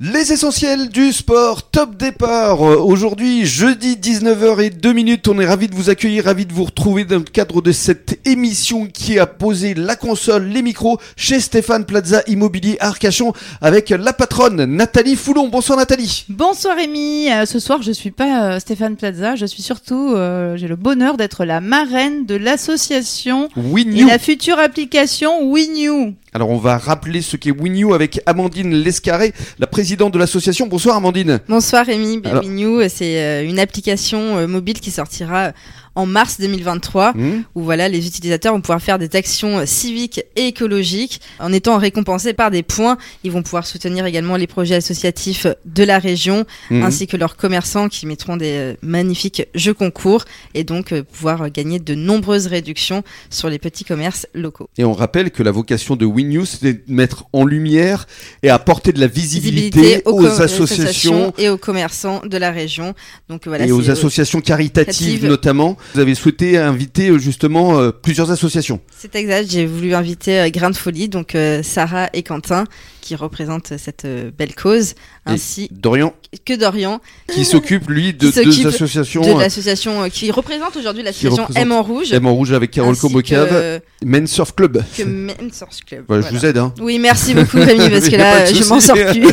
Les essentiels du sport, top départ. Euh, Aujourd'hui, jeudi 19h et 2 minutes, on est ravis de vous accueillir, ravis de vous retrouver dans le cadre de cette émission qui a posé la console, les micros chez Stéphane Plaza Immobilier à Arcachon avec la patronne Nathalie Foulon. Bonsoir Nathalie. Bonsoir Rémi, Euh, ce soir je suis pas euh, Stéphane Plaza, je suis surtout, euh, j'ai le bonheur d'être la marraine de l'association et la future application WinU. Alors on va rappeler ce qu'est WinU avec Amandine Lescarré, la présidente de l'association. Bonsoir Amandine. Bonsoir Rémi, Alors- Bienvenue. C'est euh, une application euh, mobile qui sortira en mars 2023 Hmm où voilà les utilisateurs vont pouvoir faire des actions civiques et écologiques en étant récompensés par des points. Ils vont pouvoir soutenir également les projets associatifs de la région Mhm. ainsi que leurs commerçants qui mettront des euh, magnifiques jeux concours et donc euh, pouvoir gagner de nombreuses réductions sur les petits commerces locaux. Et on rappelle que la vocation de WinU, c'est de mettre en lumière et apporter de la visibilité, aux, com- associations et aux commerçants de la région. Donc voilà, et aux euh, associations caritatives. notamment. Vous avez souhaité inviter euh, justement euh, plusieurs associations. C'est exact, j'ai voulu inviter euh, Grain de Folie, donc Sarah et Quentin, qui représentent cette belle cause, ainsi Dorian, que Dorian, qui s'occupe lui de deux associations. de l'association qui représente aujourd'hui l'association M en Rouge, M en rouge avec Carole Comocave, Men Surf Club. que Men Source Club. Voilà. Je vous aide. Hein. Oui, merci beaucoup Rémi, parce que là, je m'en sors plus.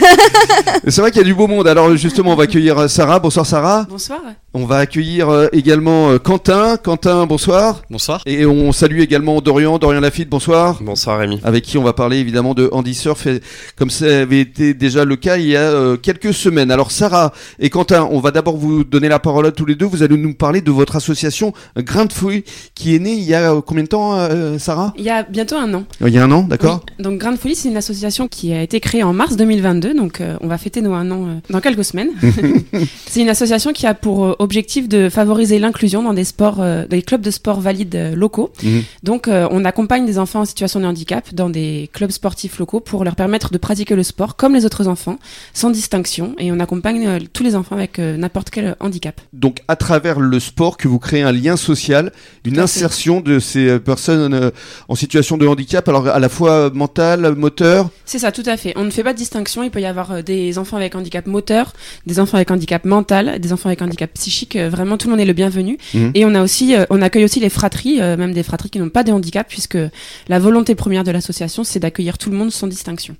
C'est vrai qu'il y a du beau monde. Alors justement, on va accueillir euh, Sarah. Bonsoir Sarah. Bonsoir. On va accueillir euh, également euh, Quentin. Quentin, bonsoir. Bonsoir. Et on salue également Dorian. Dorian Lafitte, bonsoir. Bonsoir Rémi. avec qui on va parler évidemment de Andy Surf, et comme ça avait été déjà le cas il y a quelques semaines. Alors Sarah et Quentin, on va d'abord vous donner la parole à tous les deux. Vous allez nous parler de votre association Grain de Fouille qui est née il y a combien de temps, Sarah Il y a bientôt un an. Il y a un an, d'accord Oui. Donc Grain de Folie, c'est une association qui a été créée en mars 2022, donc euh, on va fêter nos un an euh, dans quelques semaines. c'est une association qui a pour euh, objectif de favoriser l'inclusion dans des sports, euh, des clubs de sport valides locaux. Mhm. Donc on accompagne des enfants en situation de handicap dans des clubs sportifs locaux pour leur permettre de pratiquer le sport comme les autres enfants, sans distinction, et on accompagne tous les enfants avec n'importe quel handicap. Donc à travers le sport que vous créez un lien social, une Tout à fait. insertion de ces personnes en situation de handicap, alors à la fois mental, moteur. C'est ça, tout à fait. On ne fait pas de distinction. Il peut y avoir euh, des enfants avec handicap moteur, des enfants avec handicap mental, des enfants avec handicap psychique. Euh, Vraiment, tout le monde est le bienvenu. Mhm. Et on a aussi, euh, on accueille aussi les fratries, euh, même des fratries qui n'ont pas de handicap, puisque la volonté première de l'association, c'est d'accueillir tout le monde sans distinction.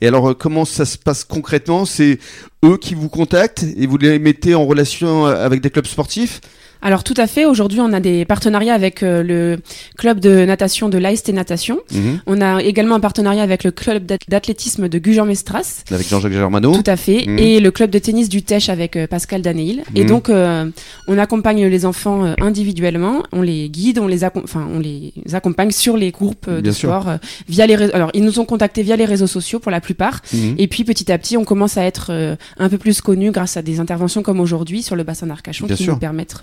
Et alors, euh, comment ça se passe concrètement? C'est eux qui vous contactent et vous les mettez en relation euh, avec des clubs sportifs? Alors tout à fait. Aujourd'hui, on a des partenariats avec euh, le club de natation de l'AST Natation. On a également un partenariat avec le club d'ath- d'athlétisme de Gujan-Mestras. Avec Jean-Jacques Germano. Tout à fait. Mhm. Et le club de tennis du Tèche avec euh, Pascal Daneil. Et Mhm. donc, euh, on accompagne les enfants individuellement, on les guide, on les, enfin, on les accompagne sur les groupes de Bien sûr. sport via les réseaux. Alors, ils nous ont contactés via les réseaux sociaux pour la plupart. Mhm. Et puis, petit à petit, on commence à être un peu plus connus grâce à des interventions comme aujourd'hui sur le bassin d'Arcachon qui sûr. nous permettent,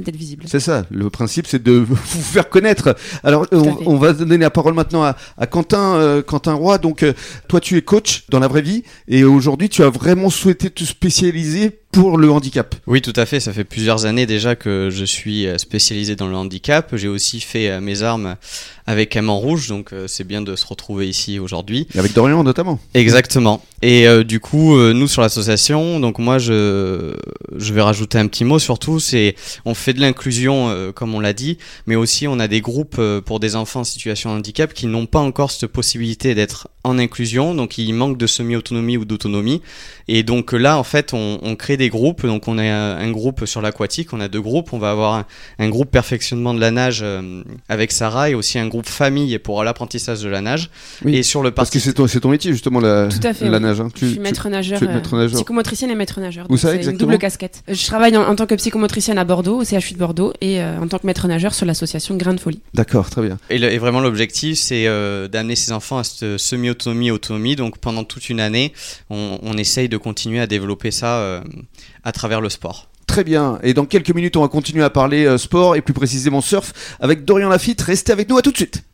d'être visibles. C'est ça, le principe c'est de vous faire connaître. Alors on, va donner la parole maintenant à, à Quentin, euh, Quentin Roy. Donc euh, toi tu es coach dans la vraie vie et aujourd'hui tu as vraiment souhaité te spécialiser pour le handicap. Oui, tout à fait. Ça fait plusieurs années déjà que je suis euh, spécialisé dans le handicap. J'ai aussi fait euh, mes armes avec en rouge, donc euh, c'est bien de se retrouver ici aujourd'hui. Avec Dorian notamment. Exactement. Et euh, du coup, euh, nous sur l'association, donc moi je je vais rajouter un petit mot surtout, c'est on fait de l'inclusion euh, comme on l'a dit, mais aussi on a des groupes pour des enfants en situation de handicap qui n'ont pas encore cette possibilité d'être en inclusion, donc ils manquent de semi-autonomie ou d'autonomie. Et donc là, en fait, on, on crée des groupes. Donc on a un, groupe sur l'aquatique, on a deux groupes. On va avoir un, un groupe perfectionnement de la nage euh, avec Sarah et aussi un groupe famille pour l'apprentissage de la nage. Oui, Et sur le Parce que c'est ton, c'est ton métier justement la, Tout à fait, la oui. nage. hein. je Tu- suis tu- maître nageur, tu es euh, maître nageur. psychomotricienne et maître nageur. Où Donc ça, c'est une exactement double casquette. Je travaille en, en tant que psychomotricienne à Bordeaux, au CHU de Bordeaux, et euh, en tant que maître nageur sur l'association Grain de Folie. D'accord, très bien. Et, le- et vraiment l'objectif, c'est euh, d'amener ces enfants à cette semi-autonomie, autonomie. Donc pendant toute une année, on, on essaye de continuer à développer ça euh, à travers le sport. Très bien. Et dans quelques minutes, on va continuer à parler euh, sport et plus précisément surf avec Dorian Lafitte. Restez avec nous à tout de suite.